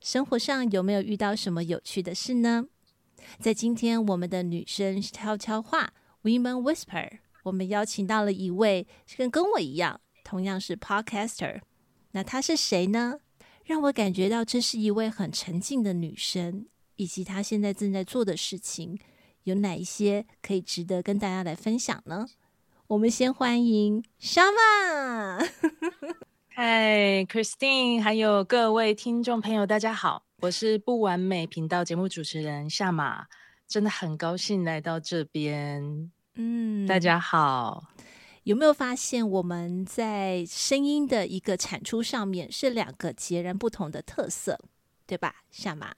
生活上有没有遇到什么有趣的事呢？在今天我们的女生悄悄话 Women Whisper，我们邀请到了一位跟跟我一样，同样是 Podcaster。那她是谁呢？让我感觉到这是一位很沉静的女生，以及她现在正在做的事情有哪一些可以值得跟大家来分享呢？我们先欢迎 Shama。嗨，Christine，还有各位听众朋友，大家好，我是不完美频道节目主持人夏马，真的很高兴来到这边。嗯，大家好，有没有发现我们在声音的一个产出上面是两个截然不同的特色，对吧？夏玛。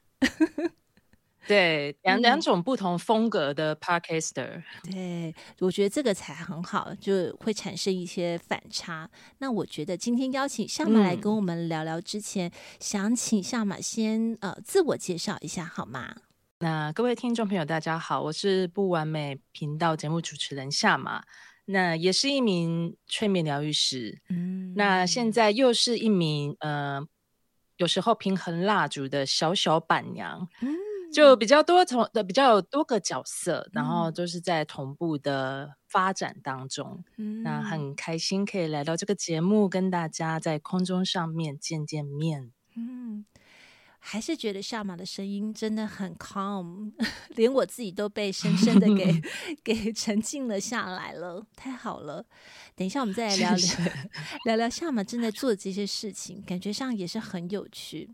对，两两种不同风格的 Podcaster，嗯，对，我觉得这个才很好，就会产生一些反差。那我觉得今天邀请夏马来跟我们聊聊之前，嗯、想请夏马先呃自我介绍一下好吗？那各位听众朋友，大家好，我是不完美频道节目主持人夏马，那也是一名催眠疗愈师，嗯，那现在又是一名呃有时候平衡蜡烛的小小板娘，嗯。就比较多同的比较有多个角色，嗯，然后都是在同步的发展当中。嗯，那很开心可以来到这个节目，跟大家在空中上面见见面。嗯，还是觉得夏玛的声音真的很 calm，连我自己都被深深的给 给沉浸了下来了，太好了。等一下我们再来聊聊聊聊夏玛正在做的这些事情，感觉上也是很有趣。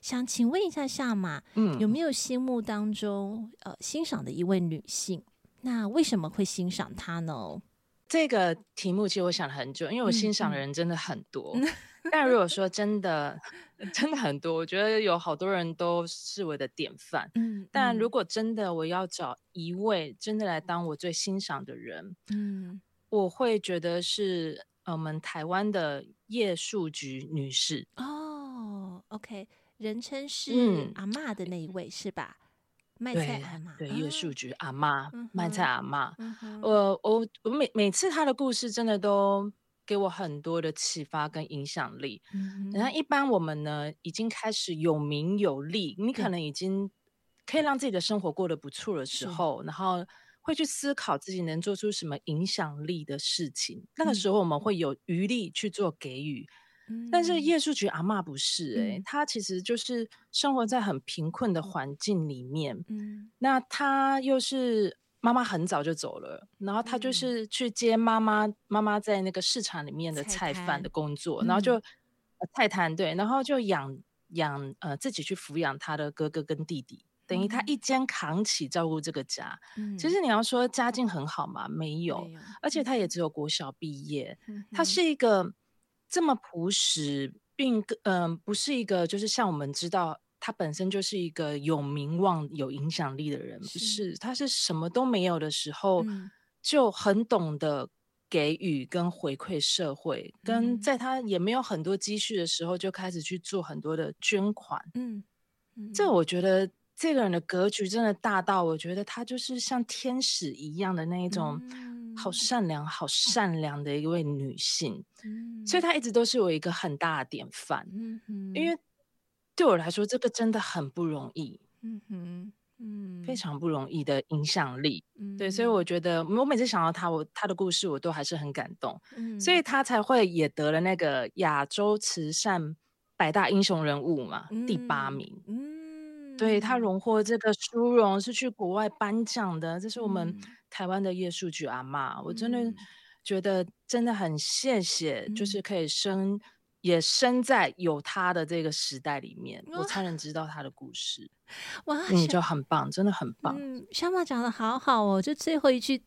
想请问一下夏马，嗯，有没有心目当中呃欣赏的一位女性？那为什么会欣赏她呢？这个题目其实我想了很久，因为我欣赏的人真的很多。嗯、但如果说真的 真的很多，我觉得有好多人都是我的典范。嗯，但如果真的我要找一位真的来当我最欣赏的人，嗯，我会觉得是我们台湾的叶树菊女士。哦，OK。人称是阿妈的那一位、嗯、是吧？卖菜阿妈，对，叶树菊阿妈，卖菜阿嬷。我我我每每次他的故事真的都给我很多的启发跟影响力。然、嗯、后一般我们呢，已经开始有名有利，你可能已经可以让自己的生活过得不错的时候，然后会去思考自己能做出什么影响力的事情。嗯、那个时候我们会有余力去做给予。但是叶树菊阿妈不是哎、欸，她、嗯、其实就是生活在很贫困的环境里面。嗯，那她又是妈妈很早就走了，然后她就是去接妈妈妈妈在那个市场里面的菜贩的工作，然后就菜摊对，然后就养养呃自己去抚养她的哥哥跟弟弟，等于她一肩扛起照顾这个家。嗯，其实你要说家境很好嘛，没有，没有，而且她也只有国小毕业，她是一个。这么朴实，并嗯、呃，不是一个就是像我们知道他本身就是一个有名望、有影响力的人，是不是？他是什么都没有的时候，嗯、就很懂得给予跟回馈社会，嗯、跟在他也没有很多积蓄的时候，就开始去做很多的捐款。嗯，嗯，这我觉得这个人的格局真的大到，我觉得他就是像天使一样的那一种。嗯好善良，好善良的一位女性，嗯，所以她一直都是我一个很大的典范。嗯哼，因为对我来说，这个真的很不容易。嗯哼，嗯，非常不容易的影响力。嗯，对，所以我觉得，我每次想到她，我她的故事，我都还是很感动。嗯，所以她才会也得了那个亚洲慈善百大英雄人物嘛，嗯，第八名。嗯，对，他荣获这个殊荣是去国外颁奖的，这是我们。台湾的叶树菊阿嬷，我真的觉得真的很谢谢，嗯、就是可以生也生在有他的这个时代里面，我才能知道他的故事。哇，你就很棒，真的很棒。嗯，小马讲的好好哦，就最后一句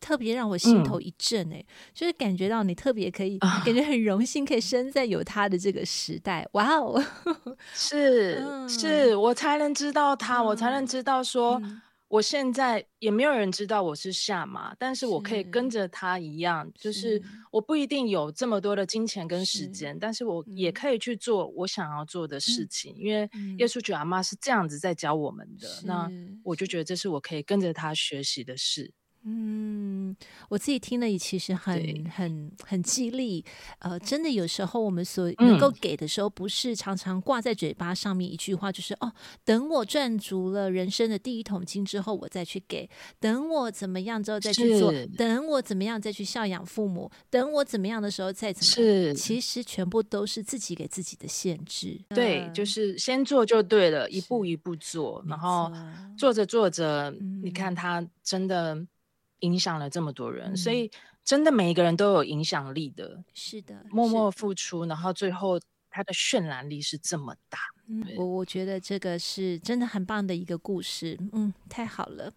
特别让我心头一震哎，嗯、就是感觉到你特别可以，感觉很荣幸可以生在有他的这个时代。哇哦，是、嗯、是，我才能知道他，嗯、我才能知道说。嗯我现在也没有人知道我是夏玛，但是我可以跟着他一样，是就是我不一定有这么多的金钱跟时间，是但是我也可以去做我想要做的事情，嗯、因为耶稣觉得阿妈是这样子在教我们的，那我就觉得这是我可以跟着他学习的事。嗯，我自己听了也其实很很很激励。呃，真的有时候我们所能够给的时候，不是常常挂在嘴巴上面一句话，嗯、就是哦，等我赚足了人生的第一桶金之后，我再去给；等我怎么样之后再去做；等我怎么样再去孝养父母；等我怎么样的时候再怎么样。是，其实全部都是自己给自己的限制。对，就是先做就对了，一步一步做，然后做着做着，嗯、你看他真的。影响了这么多人，嗯、所以真的每一个人都有影响力的。是的，默默付出，然后最后他的渲染力是这么大。嗯，我我觉得这个是真的很棒的一个故事。嗯，太好了。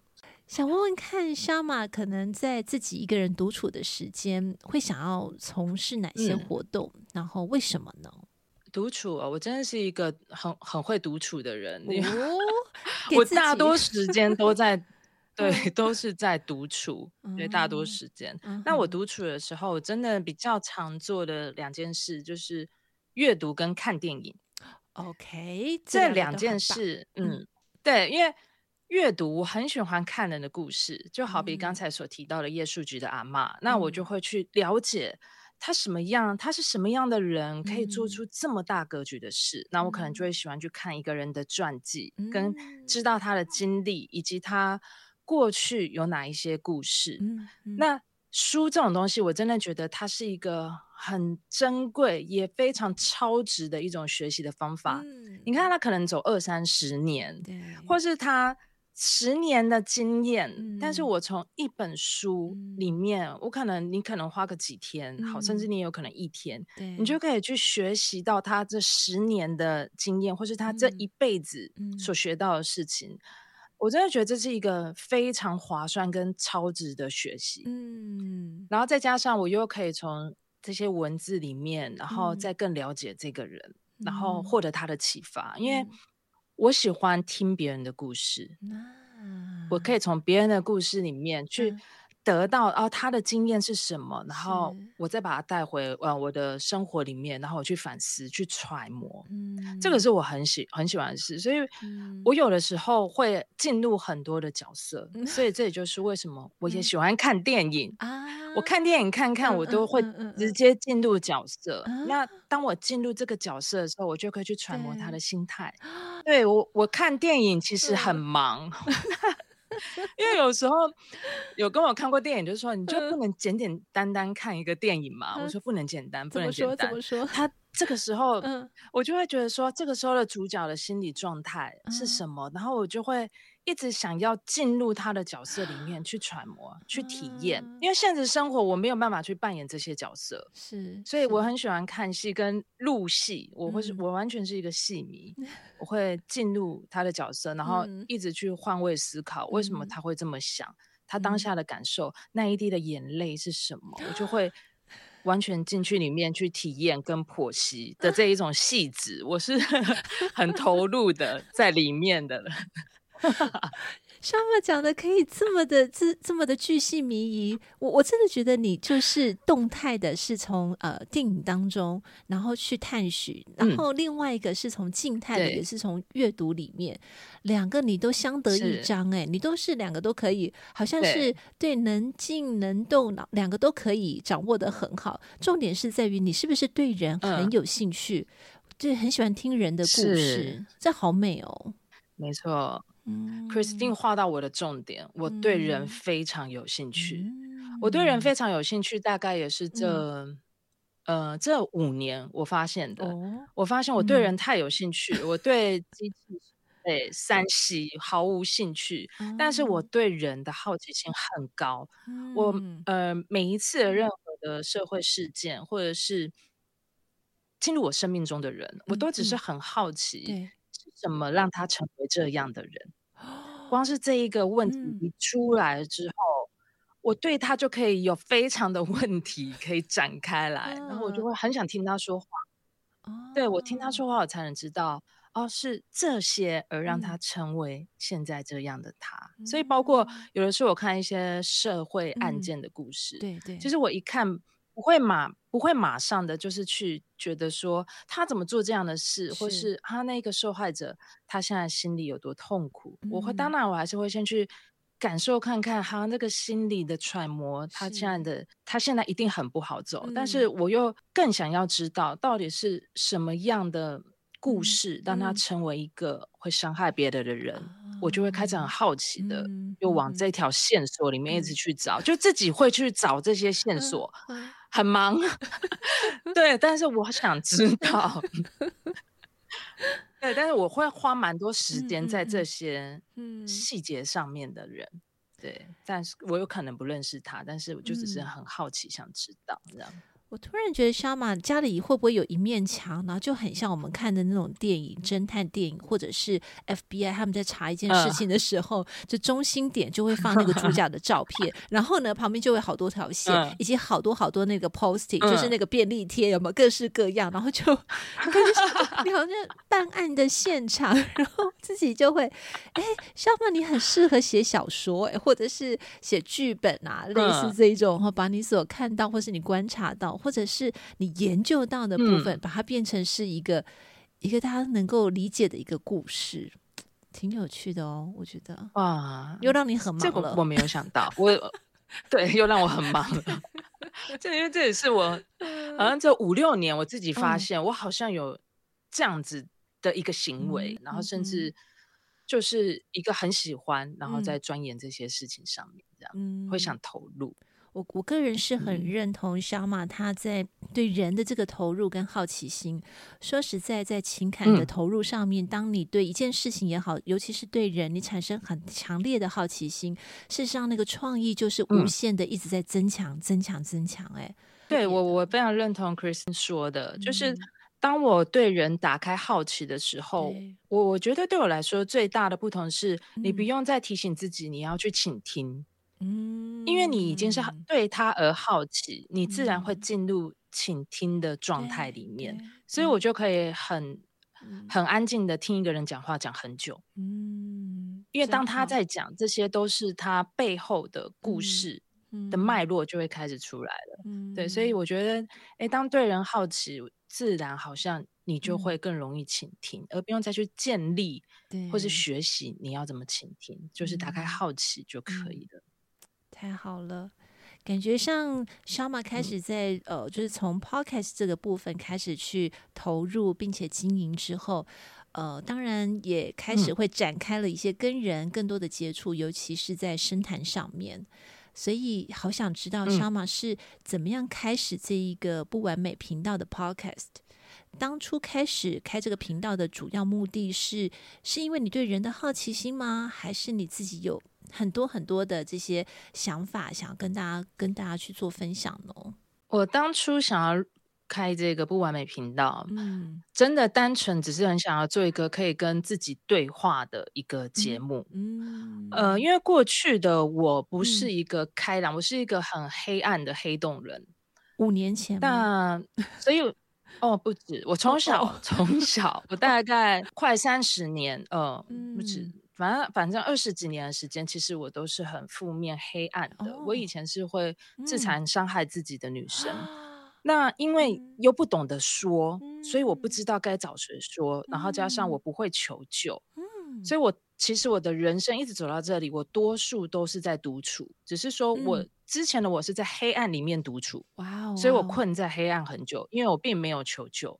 想问问看，萧马可能在自己一个人独处的时间，会想要从事哪些活动？嗯、然后为什么呢？独处啊，我真的是一个很很会独处的人。哦、我大多时间都在。对，都是在独处，对，大多时间。那我独处的时候，我真的比较常做的两件事就是阅读跟看电影。OK，这两件事，嗯，对，因为阅读我很喜欢看人的故事，就好比刚才所提到的叶树菊的阿嬷，那我就会去了解他什么样，他是什么样的人，可以做出这么大格局的事。那我可能就会喜欢去看一个人的传记，跟知道他的经历以及他。过去有哪一些故事？嗯嗯、那书这种东西，我真的觉得它是一个很珍贵也非常超值的一种学习的方法。嗯、你看，他可能走二三十年，对或是他十年的经验，嗯、但是我从一本书里面，嗯、我可能你可能花个几天，嗯、好，甚至你有可能一天，对你就可以去学习到他这十年的经验，或是他这一辈子所学到的事情。嗯我真的觉得这是一个非常划算跟超值的学习，嗯，然后再加上我又可以从这些文字里面，然后再更了解这个人，嗯、然后获得他的启发，嗯、因为我喜欢听别人的故事，嗯、我可以从别人的故事里面去。嗯得到哦，他的经验是什么？然后我再把它带回呃我的生活里面，然后我去反思、去揣摩。嗯，这个是我很喜很喜欢的事，所以我有的时候会进入很多的角色，嗯、所以这也就是为什么 我也喜欢看电影啊。嗯、我看电影看看，我都会直接进入角色。那当我进入这个角色的时候，我就可以去揣摩他的心态。对，对我，我看电影其实很忙。嗯因为有时候有跟我看过电影，就是说你就不能简简单单看一个电影嘛？我说不能简单，不能简单。怎么说？怎么说？他这个时候，我就会觉得说，这个时候的主角的心理状态是什么？然后我就会。一直想要进入他的角色里面去揣摩、去体验，因为现实生活我没有办法去扮演这些角色，是，所以我很喜欢看戏跟录戏，我会是，我完全是一个戏迷，我会进入他的角色，然后一直去换位思考，为什么他会这么想，他当下的感受，那一滴的眼泪是什么，我就 会完全进去里面去体验跟剖析的这一种细致，我是 很投入的在里面的。萧马讲的可以这么的这这么的巨细靡遗，我我真的觉得你就是动态的，是从呃电影当中，然后去探寻，然后另外一个是从静态的，也是从阅读里面，两个你都相得益彰哎，你都是两个都可以，好像是对能静能动，两个都可以掌握的很好。重点是在于你是不是对人很有兴趣，对，很喜欢听人的故事，这好美哦，没错。Christine 画到我的重点，嗯、我对人非常有兴趣。嗯、我对人非常有兴趣，大概也是这，嗯、呃，这五年我发现的。哦、我发现我对人太有兴趣，嗯、我对机器、对三 C 毫无兴趣，嗯、但是我。对人的好奇心很高。嗯、我呃，每一次的任何的社会事件，或者是进入我生命中的人，我都只是很好奇，是什么让他成为这样的人？光是这一个问题出来之后，我对他就可以有非常的 问题可以展开来，然后我就会很想听他说话。对，我听他说话，我才能知道。哦，是这些而让他成为现在这样的他，嗯、所以包括有的时候我看一些社会案件的故事，嗯、对对，其实我一看不会马不会马上的就是去觉得说他怎么做这样的事，是或是。他那个受害者他现在心里有多痛苦，嗯、我会当然我还是会先去感受看看他那个心理的揣摩，他现在的他现在一定很不好走，嗯、但是我又更想要知道到底是什么样的。故事让他成为一个会伤害别人的人，嗯、我就会开始很好奇的，嗯、又往这条线索里面一直去找，嗯、就自己会去找这些线索，嗯、很忙，对，但是我想知道，对，但是我会花蛮多时间在这些细节上面的人，对，但是我有可能不认识他，但是我就只是很好奇，想知道这样。我突然觉得，Shama 家里会不会有一面墙，然后就很像我们看的那种电影、侦探电影，或者是 FBI 他们在查一件事情的时候，uh. 就中心点就会放那个主角的照片，然后呢，旁边就会好多条线，uh. 以及好多好多那个 posting，、uh. 就是那个便利贴，有没有各式各样，然后就 感觉你好像办案的现场，然后自己就会，哎，Shama 你很适合写小说，哎，或者是写剧本啊，类似这一种，然后，把你所看到或是你观察到。或者是你研究到的部分，嗯、把它变成是一个一个大家能够理解的一个故事，挺有趣的哦。我觉得哇，又让你很忙了。我没有想到，我对，又让我很忙了。这因为这也是我 好像这五六年我自己发现，嗯、我好像有这样子的一个行为，嗯、然后甚至就是一个很喜欢，然后在钻研这些事情上面，这样、嗯、会想投入。我我个人是很认同 Shama 他在对人的这个投入跟好奇心。说实在，在情感的投入上面，当你对一件事情也好，尤其是对人，你产生很强烈的好奇心，事实上那个创意就是无限的一直在增强、增强、增强。哎，对我我非常认同 Kristen 说的，就是当我对人打开好奇的时候，我我觉得对我来说最大的不同是，你不用再提醒自己你要去倾听。嗯，因为你已经是对他而好奇，嗯、你自然会进入倾听的状态里面，所以我就可以很、嗯、很安静的听一个人讲话讲很久。嗯，因为当他在讲，这些都是他背后的故事的脉。络就会开始出来了。嗯，对，所以我觉得，哎，当对人好奇，自然好像你就会更容易倾听，嗯、而不用再去建立或是学习你要怎么倾听，就是打开好奇就可以了。太好了，感觉像 Shama 开始在、嗯、呃，就是从 Podcast 这个部分开始去投入，并且经营之后，呃，当然也开始会展开了一些跟人更多的接触，嗯、尤其是在深谈上面。所以好想知道 Shama 是怎么样开始这一个不完美频道的 Podcast。当初开始开这个频道的主要目的是，是因为你对人的好奇心吗？还是你自己有？很多很多的这些想法，想要跟大家跟大家去做分享呢。我当初想要开这个不完美频道，嗯，真的单纯只是很想要做一个可以跟自己对话的一个节目，嗯，嗯呃，因为过去的我不是一个开朗，嗯、我是一个很黑暗的黑洞人。五年前，那所以哦，不止，我从小、哦、从小，我大概 快三十年，呃，嗯、不止。反正反正二十几年的时间，其实我都是很负面、黑暗的。Oh, 我以前是会自残、伤害自己的女生。嗯、那因为又不懂得说，嗯、所以我不知道该找谁说。嗯、然后加上我不会求救，嗯、所以我其实我的人生一直走到这里，我多数都是在独处。只是说我之前的我是在黑暗里面独处，哇、嗯，所以我困在黑暗很久，因为我并没有求救。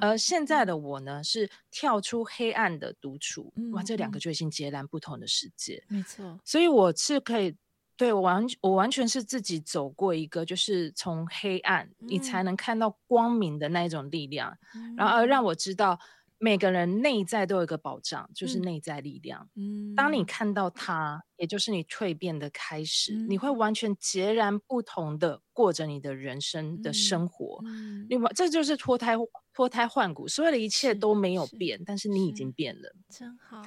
而现在的我呢，是跳出黑暗的独处，嗯、哇，这两个就已经截然不同的世界。没错，所以我是可以，对，我完，我完全是自己走过一个，就是从黑暗，嗯、你才能看到光明的那一种力量，嗯、然后而让我知道，每个人内在都有一个保障，就是内在力量。嗯，当你看到它，也就是你蜕变的开始，嗯，你会完全截然不同的过着你的人生的生活。嗯，另外，这就是脱胎脱胎换骨，所有的一切都没有变，但是你已经变了，真好。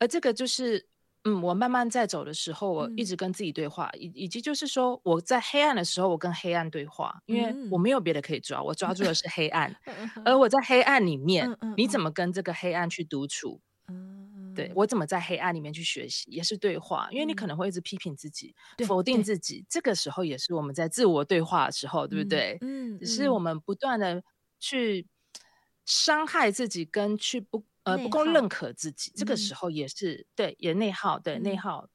而这个就是。嗯，我慢慢在走的时候，我一直跟自己对话，以、嗯、以及就是说，我在黑暗的时候，我跟黑暗对话，因为我没有别的可以抓，我抓住的是黑暗。嗯、而我在黑暗里面、嗯，你怎么跟这个黑暗去独处？嗯、对我怎么在黑暗里面去学习，也是对话。因为你可能会一直批评自己，嗯、否定自己，这个时候也是我们在自我对话的时候，对不对？嗯，只是我们不断的去伤害自己，跟去不。呃，不够认可自己，这个时候也是、嗯、对，也内耗，对、嗯、内耗，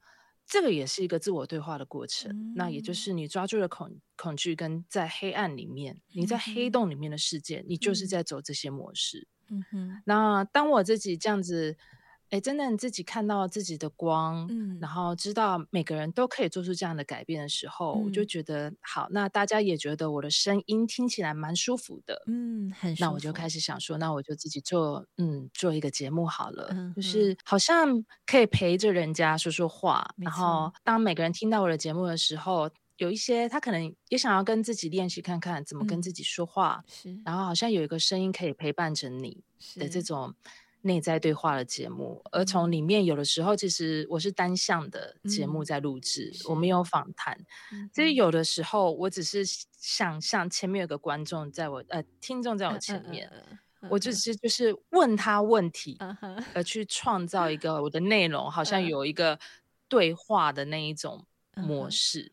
这个也是一个自我对话的过程。嗯、那也就是你抓住了恐恐惧，跟在黑暗里面、嗯，你在黑洞里面的世界，你就是在走这些模式。嗯哼。那当我自己这样子。哎，真的，你自己看到自己的光，嗯，然后知道每个人都可以做出这样的改变的时候，嗯、我就觉得好。那大家也觉得我的声音听起来蛮舒服的，嗯，很舒服。那我就开始想说，那我就自己做，嗯，做一个节目好了，嗯、就是好像可以陪着人家说说话。然后，当每个人听到我的节目的时候，有一些他可能也想要跟自己练习看看怎么跟自己说话，是、嗯。然后好像有一个声音可以陪伴着你的这种。内在对话的节目，而从里面有的时候，其实我是单向的节目在录制，嗯、我没有访谈。所以有的时候，我只是想象前面有个观众在我呃听众在我前面，我就是就是问他问题，呃、而去创造一个我的内容，好像有一个对话的那一种模式。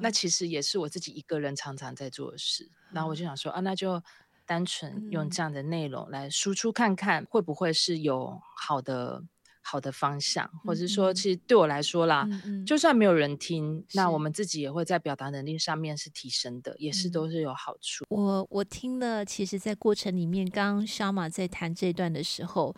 那其实也是我自己一个人常常在做的事。然后我就想说啊，那就。单纯用这样的内容来输出看看，会不会是有好的好的方向，嗯、或者说，其实对我来说啦、嗯，就算没有人听，那我们自己也会在表达能力上面是提升的，也是都是有好处。我我听了，其实，在过程里面，刚刚 Shama 在谈这段的时候。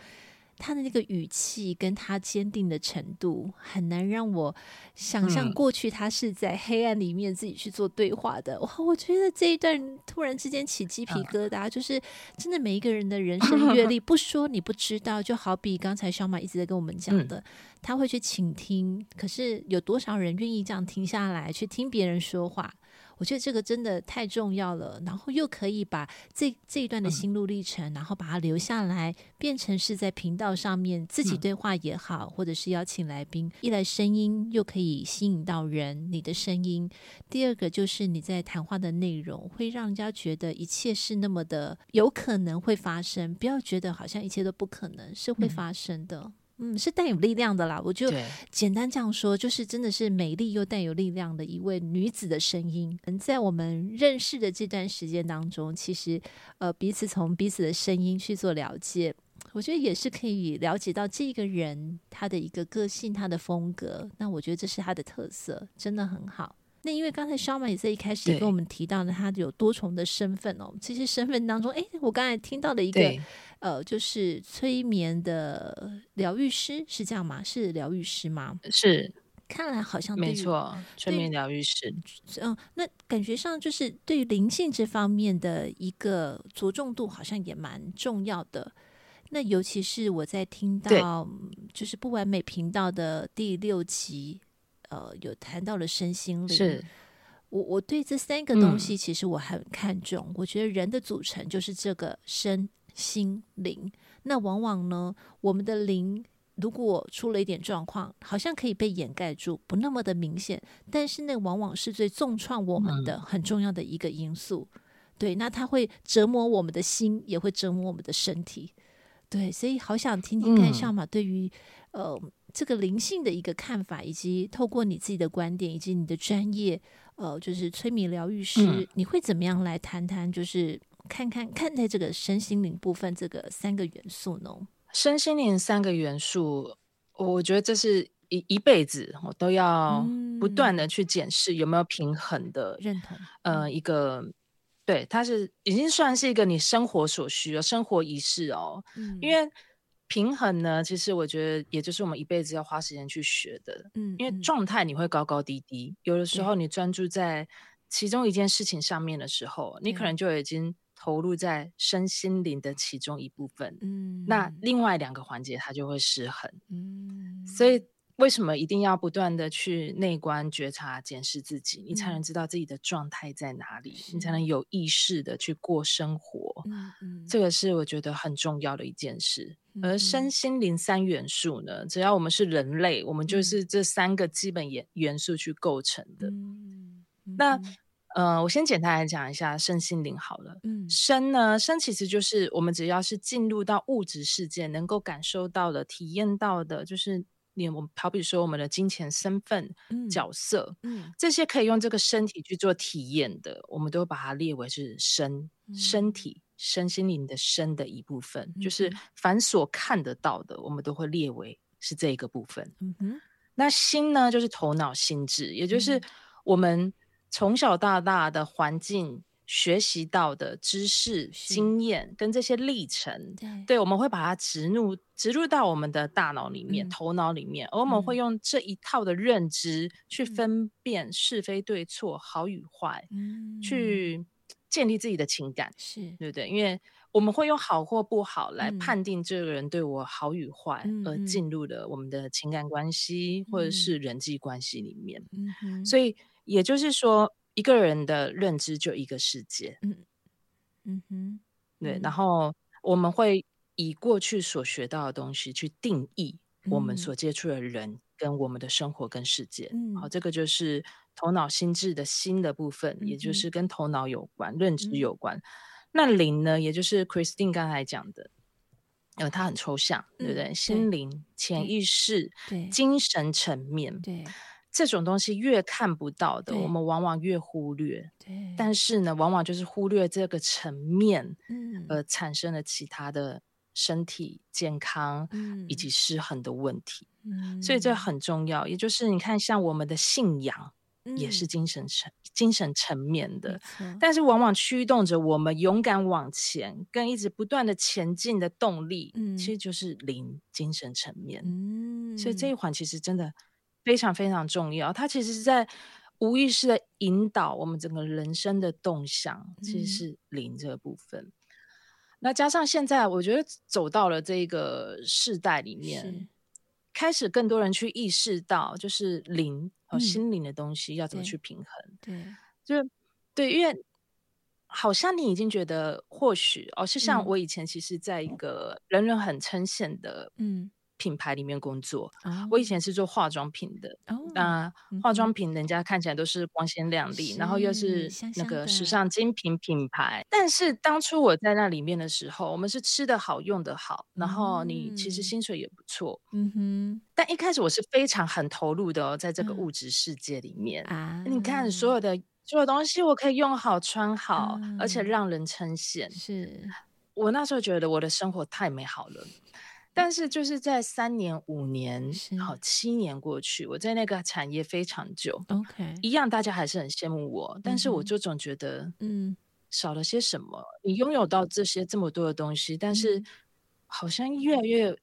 他的那个语气跟他坚定的程度，很难让我想象过去他是在黑暗里面自己去做对话的。哇、嗯，我觉得这一段突然之间起鸡皮疙瘩，就是真的每一个人的人生阅历，不说你不知道。就好比刚才小马一直在跟我们讲的，他会去倾听，可是有多少人愿意这样停下来去听别人说话？我觉得这个真的太重要了，然后又可以把这这一段的心路历程，然后把它留下来，变成是在频道上面自己对话也好，或者是邀请来宾，一来声音又可以吸引到人，你的声音；第二个就是你在谈话的内容会让人家觉得一切是那么的有可能会发生，不要觉得好像一切都不可能，是会发生的。嗯，是带有力量的啦。我就简单这样说，就是真的是美丽又带有力量的一位女子的声音。嗯，在我们认识的这段时间当中，其实呃彼此从彼此的声音去做了解，我觉得也是可以了解到这个人他的一个个性、他的风格。那我觉得这是他的特色，真的很好。那因为刚才 Shama 也在一开始也跟我们提到了他有多重的身份哦，这些身份当中，哎，我刚才听到的一个。呃，就是催眠的疗愈师是这样吗？是疗愈师吗？是，看来好像没错，催眠疗愈师。嗯，那感觉上就是对于灵性这方面的一个着重度，好像也蛮重要的。那尤其是我在听到就是不完美频道的第六集，呃，有谈到了身心灵。是，我我对这三个东西其实我很看重。嗯，我觉得人的组成就是这个身。心灵，那往往呢，我们的灵如果出了一点状况，好像可以被掩盖住，不那么的明显。但是那往往是最重创我们的很重要的一个因素。嗯、对，那它会折磨我们的心，也会折磨我们的身体。对，所以好想听听看小马对于、嗯、呃这个灵性的一个看法，以及透过你自己的观点，以及你的专业，呃，就是催眠疗愈师、嗯，你会怎么样来谈谈？就是。看看看待这个身心灵部分，这个三个元素呢？身心灵三个元素，我觉得这是一一辈子我都要不断的去检视有没有平衡的认同。呃，一个对，它是已经算是一个你生活所需的生活仪式哦。嗯，因为平衡呢，其实我觉得也就是我们一辈子要花时间去学的。嗯，因为状态你会高高低低，有的时候你专注在其中一件事情上面的时候，你可能就已经。投入在身心灵的其中一部分，嗯，那另外两个环节它就会失衡，嗯，所以。为什么一定要不断的去内观觉察检视自己，你才能知道自己的状态在哪里，嗯、你才能有意识的去过生活。嗯嗯，这个是我觉得很重要的一件事。嗯、而身心灵三元素呢，只要我们是人类，我们就是这三个基本元元素去构成的。嗯嗯、那呃，我先简单来讲一下身心灵好了。嗯，身呢，身其实就是我们只要是进入到物质世界，能够感受到的、体验到的，就是。你我们好比说我们的金钱身份、嗯、角色，嗯，这些可以用这个身体去做体验的，我们都把它列为是身、嗯、身体、身心灵的身的一部分。嗯、就是凡所看得到的，我们都会列为是这一个部分。嗯哼，那心呢，就是头脑心智，也就是我们从小到大的环境。学习到的知识、经验跟这些历程，对，对，我们会把它植入植入到我们的大脑里面、嗯、头脑里面，而我们会用这一套的认知去分辨是非对错、好与坏，嗯，去建立自己的情感，是。对不对？因为我们会用好或不好来判定这个人对我好与坏，嗯、而进入了我们的情感关系、嗯、或者是人际关系里面。所以也就是说。一个人的认知就一个世界，嗯嗯哼，对。然后我们会以过去所学到的东西去定义我们所接触的人跟我们的生活跟世界。嗯，好，这个就是头脑心智的心的部分，嗯、也就是跟头脑有关、认知有关。嗯、那灵呢，也就是 Christine 刚才讲的，因为它很抽象，对不对？嗯、心灵、潜意识、对精神层面，对。这种东西越看不到的，我们往往越忽略。对，但是呢，往往就是忽略这个层面，嗯，而产生了其他的身体健康，嗯，以及失衡的问题。嗯，所以这很重要。也就是你看，像我们的信仰，也是精神层、精神层面的，但是往往驱动着我们勇敢往前，跟一直不断的前进的动力，嗯，其实就是灵精神层面。嗯，所以这一环其实真的。非常非常重要，它其实是在无意识的引导我们整个人生的动向，其实是灵这个部分。嗯、那加上现在，我觉得走到了这个世代里面，是开始更多人去意识到，就是灵和心灵的东西要怎么去平衡。嗯、对，就对，因为好像你已经觉得，或许哦，是像我以前其实在一个人人很称羡的，嗯。品牌里面工作，oh. 我以前是做化妆品的。那、oh. 呃、化妆品人家看起来都是光鲜亮丽，然后又是那个时尚精品品牌。但是当初我在那里面的时候，我们是吃的好、用的好，然后你其实薪水也不错。嗯哼、mm。Hmm. 但一开始我是非常很投入的哦，在这个物质世界里面啊，uh. 你看所有的所有东西，我可以用好、穿好，uh. 而且让人称羡。是我那时候觉得我的生活太美好了。但是就是在三年、五年、好七年过去，我在那个产业非常久，OK，一样大家还是很羡慕我，但是我就总觉得，嗯，少了些什么。你拥有到这些这么多的东西，但是好像越来越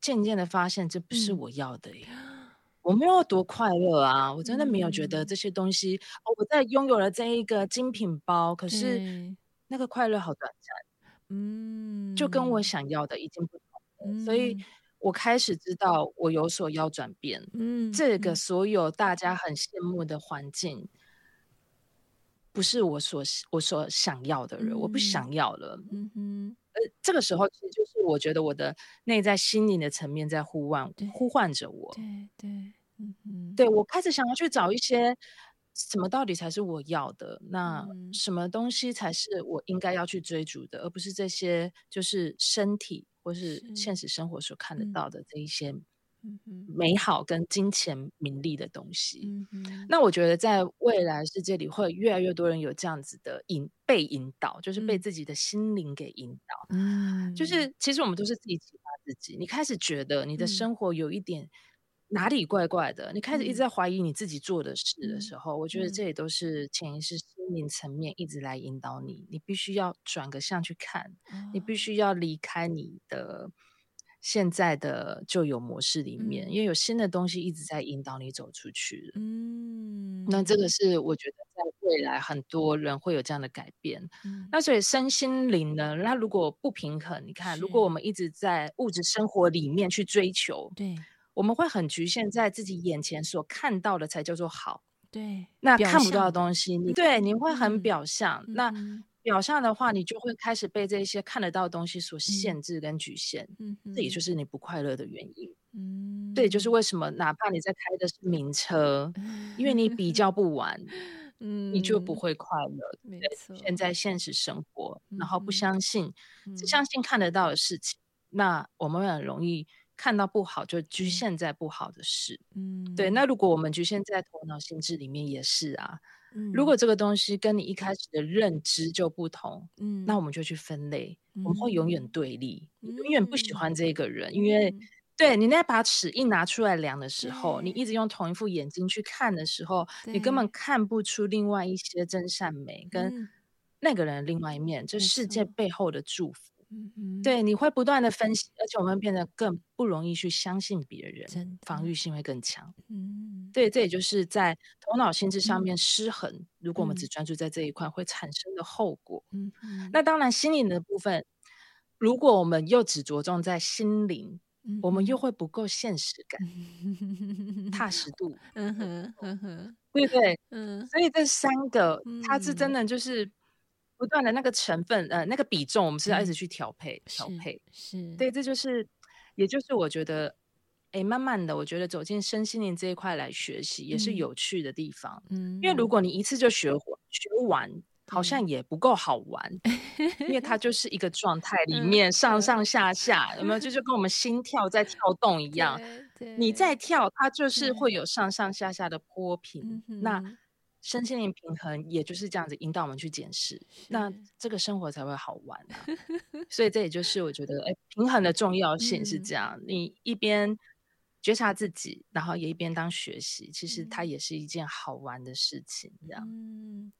渐渐的发现，这不是我要的耶。我没有多快乐啊，我真的没有觉得这些东西。哦，我在拥有了这一个精品包，可是那个快乐好短暂，嗯，就跟我想要的已经不。所以，我开始知道我有所要转变。嗯，这个所有大家很羡慕的环境，不是我所我所想要的人，嗯、我不想要了。嗯哼，呃，这个时候其实就是我觉得我的内在心灵的层面在呼唤，呼唤着我。对对，嗯哼，对我开始想要去找一些。什么到底才是我要的？那什么东西才是我应该要去追逐的，嗯、而不是这些就是身体或是现实生活所看得到的这一些美好跟金钱名利的东西。嗯、哼那我觉得在未来世界里，会越来越多人有这样子的引被引导，就是被自己的心灵给引导。嗯，就是其实我们都是自己启发自己。你开始觉得你的生活有一点。哪里怪怪的？你开始一直在怀疑你自己做的事的时候，嗯、我觉得这也都是潜意识、心灵层面一直来引导你。你必须要转个向去看，哦、你必须要离开你的现在的旧有模式里面，嗯、因为有新的东西一直在引导你走出去。嗯，那这个是我觉得在未来很多人会有这样的改变。嗯、那所以身心灵呢，那如果不平衡，你看，如果我们一直在物质生活里面去追求，对，我们会很局限在自己眼前所看到的才叫做好。对，那看不到的东西，你对你会很表象。嗯、那表象的话，你就会开始被这些看得到的东西所限制跟局限。嗯，这也就是你不快乐的原因。嗯，对，就是为什么哪怕你在开的是名车，嗯、因为你比较不完，嗯，你就不会快乐。没错。现在现实生活，然后不相信，嗯、只相信看得到的事情，那我们会很容易。看到不好就局限在不好的事，嗯，对。那如果我们局限在头脑心智里面也是啊，嗯，如果这个东西跟你一开始的认知就不同，嗯，那我们就去分类，嗯，我们会永远对立，嗯，永远不喜欢这个人，嗯，因为，嗯，对，你那把尺一拿出来量的时候，你一直用同一副眼睛去看的时候，你根本看不出另外一些真善美跟那个人另外一面，这世界背后的祝福。嗯嗯，对，你会不断的分析，而且我们变得更不容易去相信别人，防御性会更强。嗯，对，这也就是在头脑心智上面失衡。嗯、如果我们只专注在这一块，会产生的后果。嗯嗯，那当然，心灵的部分，如果我们又只着重在心灵，嗯、我们又会不够现实感、嗯、踏实度。嗯哼，嗯哼，对对，嗯，所以这三个，它是真的就是。不断的那个成分，呃，那个比重，我们是要一直去调配，调、嗯、配是，是对，这就是，也就是我觉得，哎，慢慢的，我觉得走进身心灵这一块来学习，也是有趣的地方。嗯，因为如果你一次就学学完，好像也不够好玩，嗯、因为它就是一个状态里面上上下下，有没有？就是跟我们心。跳在跳动一样，你在跳，它就是会有上上下下的波频，那。身心灵平衡，也就是这样子引导我们去检视，那这个生活才会好玩啊。所以这也就是我觉得，哎，平衡的重要性是这样。嗯、你一边觉察自己，然后也一边当学习，其实它也是一件好玩的事情。这样，嗯，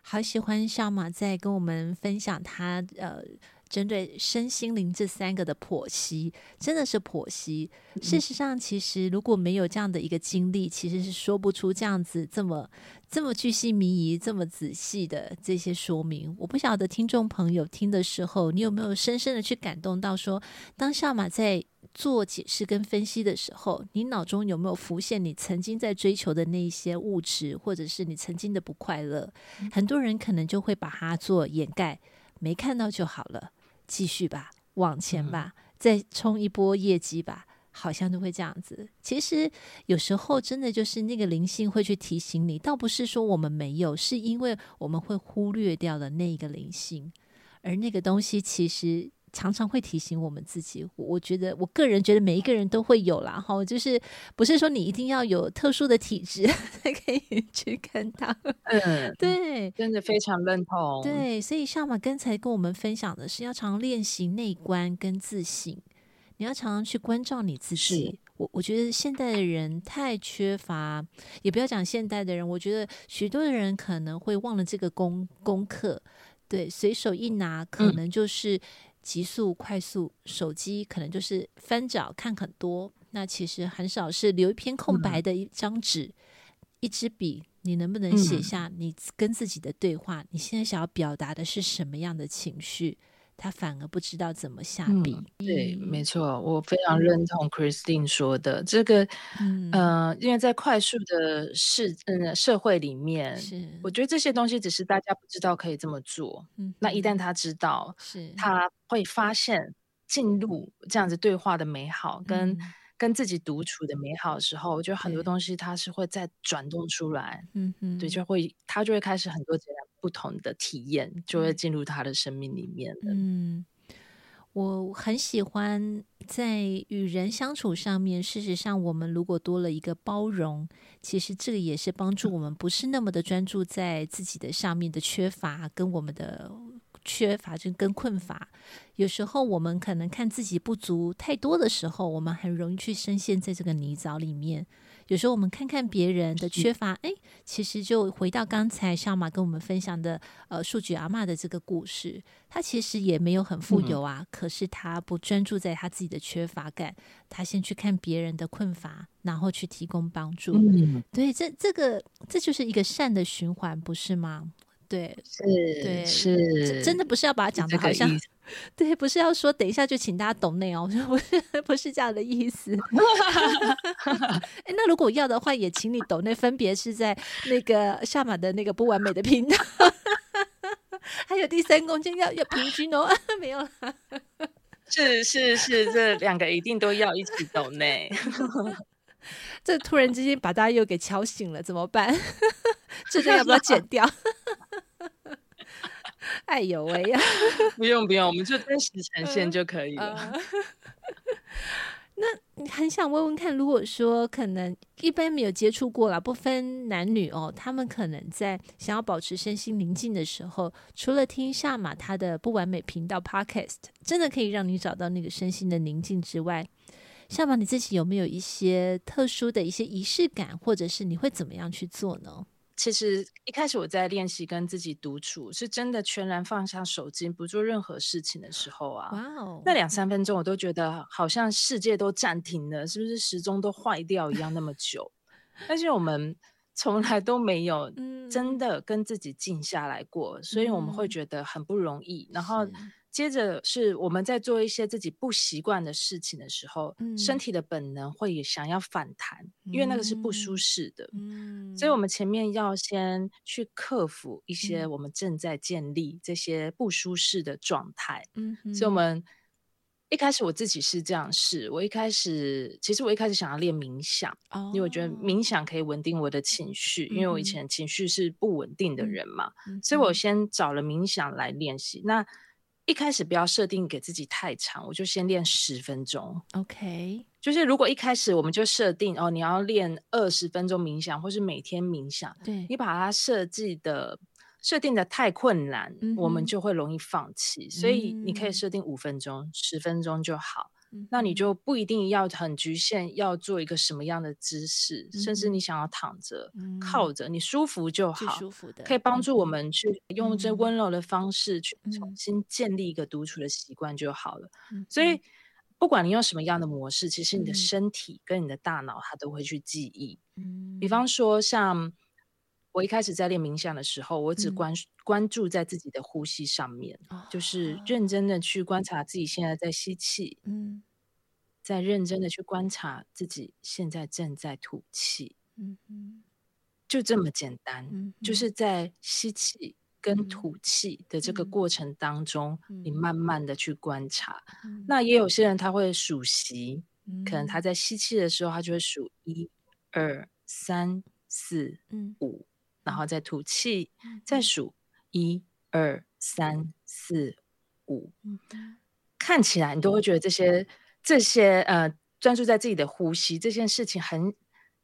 好喜欢小马在跟我们分享他呃。针对身心灵这三个的剖析，真的是剖析。事实上，其实如果没有这样的一个经历，其实是说不出这样子这么这么巨细靡遗、这么仔细的这些说明。我不晓得听众朋友听的时候，你有没有深深的去感动到说，当下马在做解释跟分析的时候，你脑中有没有浮现你曾经在追求的那一些物质，或者是你曾经的不快乐？很多人可能就会把它做掩盖，没看到就好了。继续吧，往前吧，嗯、再冲一波业绩吧，好像都会这样子。其实有时候真的就是那个灵性会去提醒你，倒不是说我们没有，是因为我们会忽略掉了那个灵性，而那个东西其实。常常会提醒我们自己，我觉得我个人觉得每一个人都会有啦，哈，就是不是说你一定要有特殊的体质 才可以去看到，嗯，对，真的非常认同，对，所以夏玛刚才跟我们分享的是要常常练习内观跟自省，你要常常去关照你自己。我我觉得现代的人太缺乏，也不要讲现代的人，我觉得许多的人可能会忘了这个功功课，对，随手一拿可能就是。嗯急速、快速，手机可能就是翻找看很多，那其实很少是留一片空白的一张纸、嗯、一支笔，你能不能写下你跟自己的对话？嗯、你现在想要表达的是什么样的情绪？他反而不知道怎么下笔。嗯、对，没错，我非常认同 Christine 说的、嗯、这个。嗯、呃，因为在快速的世嗯社会里面，是我觉得这些东西只是大家不知道可以这么做。嗯，那一旦他知道，是他会发现进入这样子对话的美好，跟、嗯、跟自己独处的美好的时候，我觉得很多东西它是会再转动出来。嗯嗯，对，就会他就会开始很多截然。不同的体验就会进入他的生命里面。嗯，我很喜欢在与人相处上面。事实上，我们如果多了一个包容，其实这个也是帮助我们不是那么的专注在自己的上面的缺乏，跟我们的缺乏就跟困乏。有时候我们可能看自己不足太多的时候，我们很容易去深陷在这个泥沼里面。有时候我们看看别人的缺乏，哎，其实就回到刚才小马跟我们分享的，呃，数据阿妈的这个故事，他其实也没有很富有啊，嗯、可是他不专注在他自己的缺乏感，他先去看别人的困乏，然后去提供帮助。嗯、对，这这个这就是一个善的循环，不是吗？对，是，对，是，真的不是要把它讲的好像，对，不是要说等一下就请大家懂内哦，不是，不是这样的意思。哎，那如果要的话，也请你懂内，分别是在那个下马的那个不完美的频道，还有第三空间要要平均哦，没有了。是是是，这两个一定都要一起懂内。这突然之间把大家又给敲醒了，怎么办？这个要不要剪掉？哎呦喂呀！不用不用，我们就真实呈现就可以了。呃呃、那你很想问问看，如果说可能一般没有接触过啦，不分男女哦，他们可能在想要保持身心宁静的时候，除了听下马他的不完美频道 Podcast，真的可以让你找到那个身心的宁静之外。夏玛，你自己有没有一些特殊的一些仪式感，或者是你会怎么样去做呢？其实一开始我在练习跟自己独处，是真的全然放下手机，不做任何事情的时候啊，哇哦，那两三分钟我都觉得好像世界都暂停了，是不是时钟都坏掉一样那么久？但是我们从来都没有真的跟自己静下来过，嗯、所以我们会觉得很不容易，然后。接着是我们在做一些自己不习惯的事情的时候，嗯、身体的本能会想要反弹，嗯、因为那个是不舒适的。嗯、所以，我们前面要先去克服一些我们正在建立这些不舒适的状态。嗯、所以，我们一开始我自己是这样试，我一开始其实我一开始想要练冥想，哦、因为我觉得冥想可以稳定我的情绪，嗯、因为我以前情绪是不稳定的人嘛，嗯、所以我先找了冥想来练习。那一开始不要设定给自己太长，我就先练十分钟。OK，就是如果一开始我们就设定哦，你要练二十分钟冥想，或是每天冥想，对，你把它设计的设定的太困难，嗯、我们就会容易放弃。所以你可以设定五分钟、十、嗯、分钟就好。那你就不一定要很局限，要做一个什么样的姿势，嗯、甚至你想要躺着、嗯、靠着，你舒服就好，舒服。的可以帮助我们去用这温柔的方式去重新建立一个独处的习惯就好了。嗯、所以，不管你用什么样的模式，其实你的身体跟你的大脑它都会去记忆。嗯、比方说，像我一开始在练冥想的时候，我只关、嗯、关注在自己的呼吸上面，哦、就是认真。的去观察自己现在在吸气。嗯。在认真的去观察自己现在正在吐气，嗯嗯，就这么简单，嗯，就是在吸气跟吐气的这个过程当中，嗯，你慢慢的去观察。嗯，那也有些人他会数息，嗯，可能他在吸气的时候，他就会数一、二、三、四、五，然后再吐气，再数一、二、三、四、五，看起来你都会觉得这些。这些呃，专注在自己的呼吸这件事情很，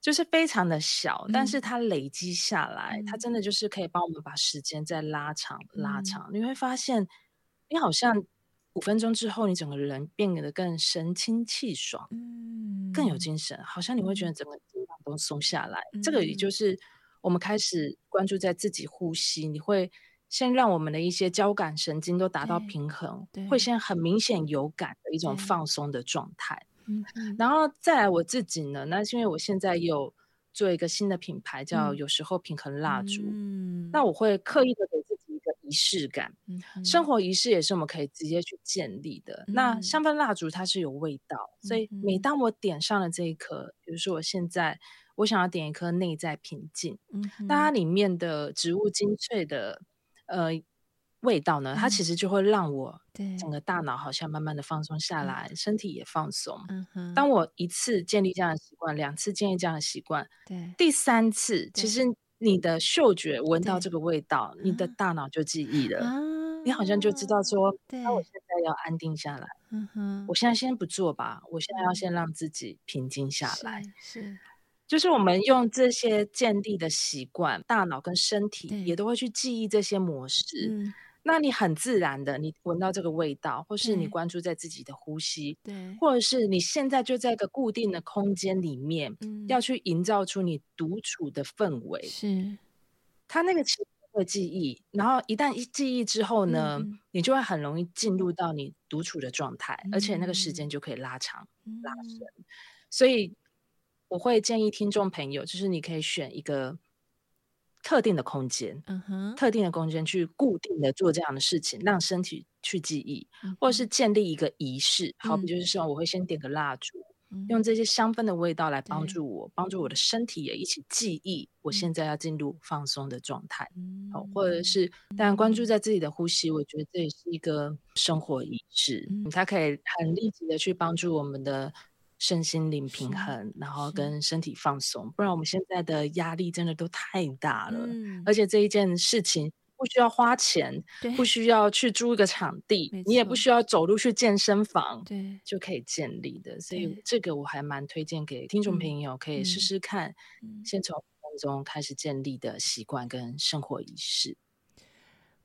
就是非常的小，嗯、但是它累积下来，嗯、它真的就是可以帮我们把时间再拉长、嗯、拉长。你会发现，你好像五分钟之后，你整个人变得更神清气爽，嗯、更有精神，好像你会觉得。整个肩膀都松下来。嗯、这个也就是我们开始关注在自己呼吸，你会。先让我们的一些交感神经都达到平衡，会先很明显有感的一种放松的状态。嗯，然后再来我自己呢，那是因为我现在有做一个新的品牌，叫有时候平衡蜡烛。嗯，那我会刻意的给自己一个仪式感。嗯，生活仪式也是我们可以直接去建立的。那香氛蜡烛它是有味道，所以每当我点上了这一颗，比如说我现在我想要点一颗内在平静，嗯，那它里面的植物精粹的。呃，味道呢，它其实就会让我整个大脑好像慢慢的放松下来，对身体也放松。嗯哼。当我一次建立这样的习惯，两次建立这样的习惯，对，第三次，其实你的嗅觉闻到这个味道，你的大脑就记忆了，啊、你好像就知道说，那对我现在要安定下来。嗯哼。我现在先不做吧，我现在要先让自己平静下来。是。是就是我们用这些建立的习惯，大脑跟身体也都会去记忆这些模式。嗯、那你很自然的，你闻到这个味道，或是你关注在自己的呼吸，对，或者是你现在就在一个固定的空间里面，嗯、要去营造出你独处的氛围。是，他那个其实会记忆，然后一旦一记忆之后呢，嗯、你就会很容易进入到你独处的状态，嗯、而且那个时间。就可以拉长、嗯、拉伸。所以我会建议听众朋友，就是你可以选一个。特定的空间，嗯哼，特定的空间去固定的做这样的事情，让身体去记忆，嗯、或者是建立一个仪式。好比就是说，我会先点个蜡烛，嗯、用这些香氛的味道来帮助我，帮助我的身体也一起记忆，我现在要进入放松的状态。嗯、好，或者是当然关注在自己的呼吸，我觉得这也是一个生活仪式，嗯、它可以很立即的去帮助我们的。身心灵平衡，然后跟身体放松，不然我们现在的压力真的都太大了。嗯、而且这一件事情不需要花钱，不需要去租一个场地，你也不需要走路去健身房，对，就可以建立的。所以这个我还蛮推荐给听众朋友，可以试试看，嗯、先从当中开始建立的习惯跟生活仪式。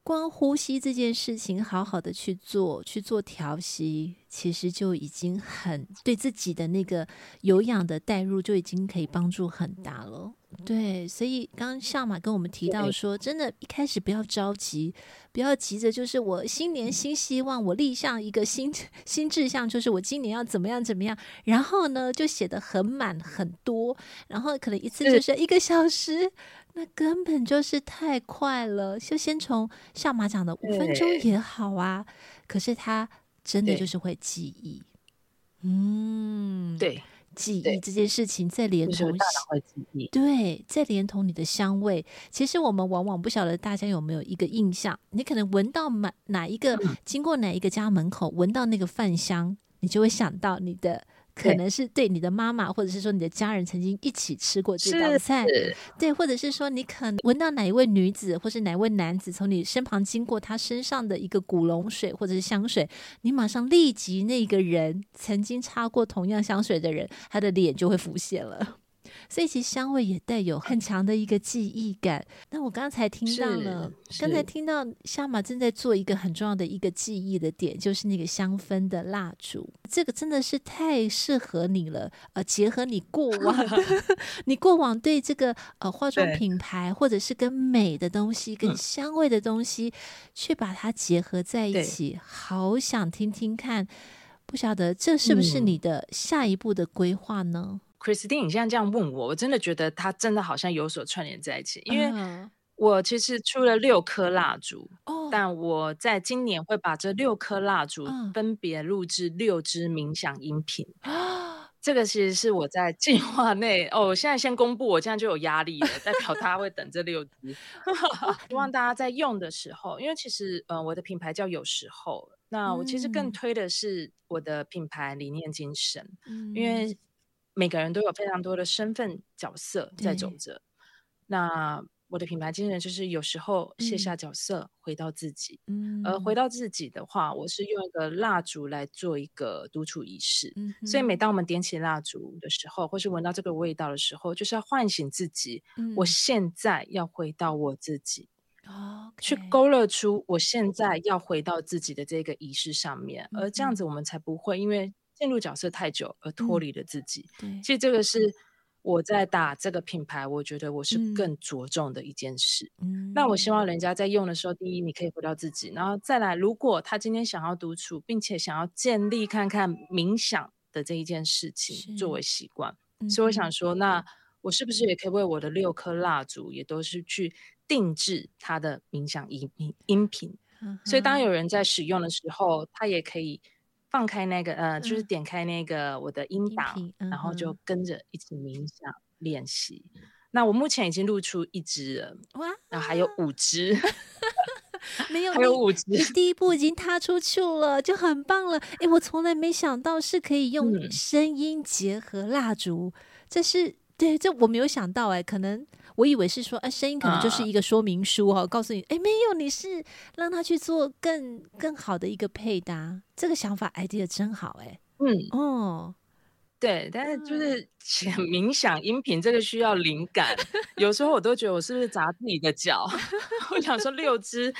光呼吸这件事情，好好的去做，去做调息，其实就已经很对自己的那个有氧的代入，就已经可以帮助很大了。对，所以刚刚夏玛跟我们提到说，真的，一开始不要着急，不要急着，就是我新年新希望，我立下一个新新志向，就是我今年要怎么样怎么样，然后呢，就写的很满很多，然后可能一次就是一个小时。那根本就是太快了，就先从像马讲的五分钟也好啊。可是他真的就是会记忆，嗯，对，记忆这件事情再连同大脑会记忆，对，再连同你的香味。其实我们往往不晓得大家有没有一个印象，你可能闻到哪哪一个，嗯、经过哪一个家门口，闻到那个饭香，你就会想到你的。可能是对你的妈妈，或者是说你的家人曾经一起吃过这道菜，是。对，或者是说你可能闻到哪一位女子，或是哪一位男子从你身旁经过，他身上的一个古龙水或者是香水，你马上立即那个人曾经擦过同样香水的人，他的脸就会浮现了。所以其实香味也带有很强的一个记忆感。那我刚才听到了，刚才听到夏玛正在做一个很重要的一个记忆的点，就是那个香氛的蜡烛。这个真的是太适合你了。呃，结合你过往，你过往对这个呃化妆品牌或者是跟美的东西、跟香味的东西，去把它结合在一起，好想听听看。不晓得这是不是你的下一步的规划呢？Christine，你现在这样问我，我真的觉得它真的好像有所串联在一起。因为我其实出了六颗蜡烛，哦，但我在今年会把这六颗蜡烛分别录制六支冥想音频。啊，这个其实是我在计划内哦。我现在先公布，我这样就有压力了，代表大家会等这六支。希望大家在用的时候，因为其实呃，我的品牌叫有时候，那我其实更推的是我的品牌理念精神，嗯，因为。每个人都有非常多的身份角色在走着。那我的品牌精神就是有时候卸下角色，嗯、回到自己。嗯，而回到自己的话，我是用一个蜡烛来做一个独处仪式。嗯，所以每当我们点起蜡烛的时候，或是闻到这个味道的时候，就是要唤醒自己。嗯、我现在要回到我自己.去勾勒出我现在要回到自己的这个仪式上面。嗯、而这样子，我们才不会因为。进入角色太久而脱离了自己，嗯、其实这个是我在打这个品牌，我觉得我是更着重的一件事。嗯、那我希望人家在用的时候，第一，你可以回到自己，然后再来，如果他今天想要独处，并且想要建立看看冥想的这一件事情作为习惯，嗯所以我想说，那我是不是也可以为我的六颗蜡烛，也都是去定制它的冥想音音音频？嗯、所以当有人在使用的时候，他也可以。放开那个呃，就是点开那个我的音档，嗯、然后就跟着一起冥想练习。那我目前已经录出一支了，哇，然后还有五支，没有，还有五支，你第一步已经踏出去了，就很棒了。哎，我从来没想到是可以用声音结合蜡烛，嗯、这是。对，这我没有想到哎，可能我以为是说，哎，声音可能就是一个说明书哈，uh, 告诉你，哎，没有，你是让他去做更更好的一个配搭，这个想法 idea 真好哎，嗯，哦，对，但是就是写冥想音频这个需要灵感，有时候我都觉得我是不是砸自己的脚？我想说六只，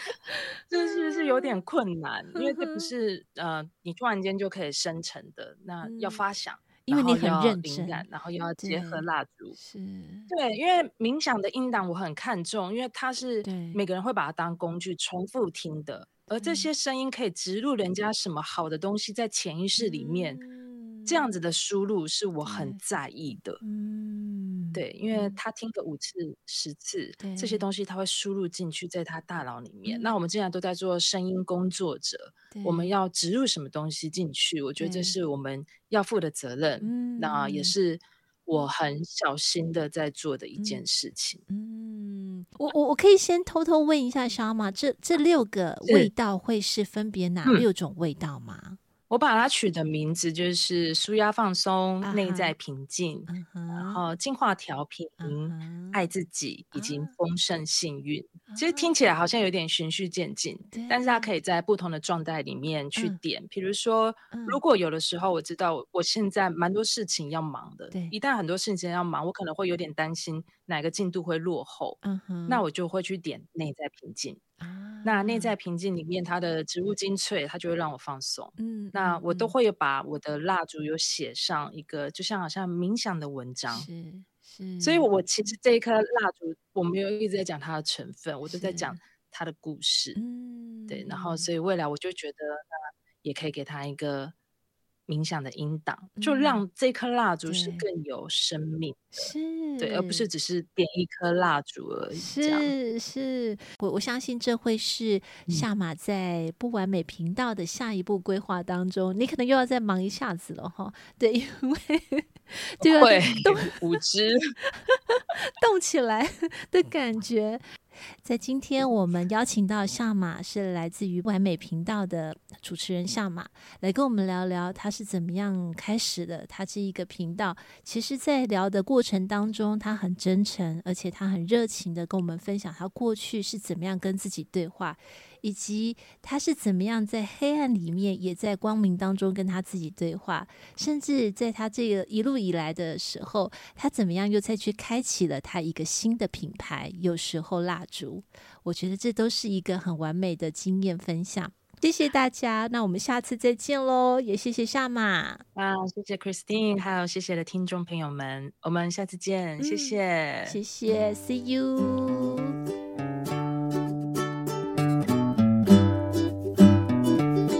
这是不是有点困难？因为这不 是呃你突然间就可以生成的，那要发想。因为你很认真，然后又要结合蜡烛，是对，因为冥想的音档我很看重，因为它是每个人会把它当工具重复听的，而这些声音可以植入人家什么好的东西在潜意识里面。这样子的输入是我很在意的，嗯，对，因为他听个五次、十次，这些东西他会输入进去，在他大脑里面。那我们现在都在做声音工作者，我们要植入什么东西进去？我觉得这是我们要负的责任，那也是。我很小心的在做的一件事情。嗯，我我我可以先偷偷问一下小马，这这六个味道会是分别哪六种味道吗？我把它取的名字就是舒压放松、内在平静，然后进化调频、爱自己以及丰盛幸运。其实听起来好像有点循序渐进，但是它可以在不同的状态里面去点。比如说，如果有的时候我知道我现在蛮多事情要忙的，一旦很多事情要忙，我可能会有点担心哪个进度会落后，那我就会去点内在平静。那内在平静里面，它的植物精粹，它就会让我放松。嗯，那我都会有把我的蜡烛有写上一个，就像好像冥想的文章。是是，所以我其实这一颗蜡烛，我没有一直在讲它的成分，我都在讲它的故事。嗯，对，然后所以未来我就觉得，那也可以给他一个。冥想的音档，就让这颗蜡烛是更有生命的，是对，而不是只是点一颗蜡烛而已。是是，我我相信这会是夏马在不完美频道的下一步规划当中，嗯、你可能又要再忙一下子了哈。对，因为 就会动五支 动起来的感觉。在今天，我们邀请到夏马，是来自于完美频道的主持人夏马，来跟我们聊聊他是怎么样开始的。他这一个频道，其实，在聊的过程当中，他很真诚，而且他很热情的跟我们分享他过去是怎么样跟自己对话。以及他是怎么样在黑暗里面，也在光明当中跟他自己对话，甚至在他这个一路以来的时候，他怎么样又再去开启了他一个新的品牌，有时候蜡烛，我觉得这都是一个很完美的经验分享。谢谢大家，那我们下次再见喽，也谢谢夏马啊，谢谢 Christine，还有谢谢的听众朋友们，我们下次见，谢谢，嗯、谢谢，See you。